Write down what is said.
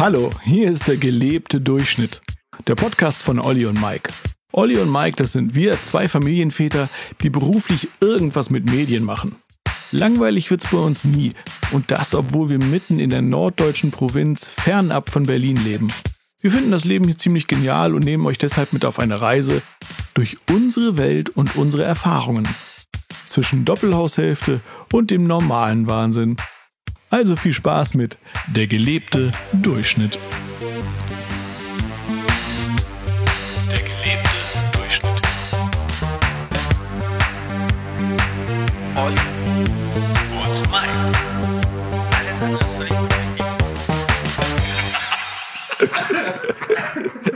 Hallo, hier ist der gelebte Durchschnitt. Der Podcast von Olli und Mike. Olli und Mike, das sind wir, zwei Familienväter, die beruflich irgendwas mit Medien machen. Langweilig wird's bei uns nie. Und das, obwohl wir mitten in der norddeutschen Provinz fernab von Berlin leben. Wir finden das Leben hier ziemlich genial und nehmen euch deshalb mit auf eine Reise durch unsere Welt und unsere Erfahrungen. Zwischen Doppelhaushälfte und dem normalen Wahnsinn. Also viel Spaß mit Der gelebte Durchschnitt. Der gelebte Durchschnitt. Olli und Mike. Alles andere ist völlig unwichtig.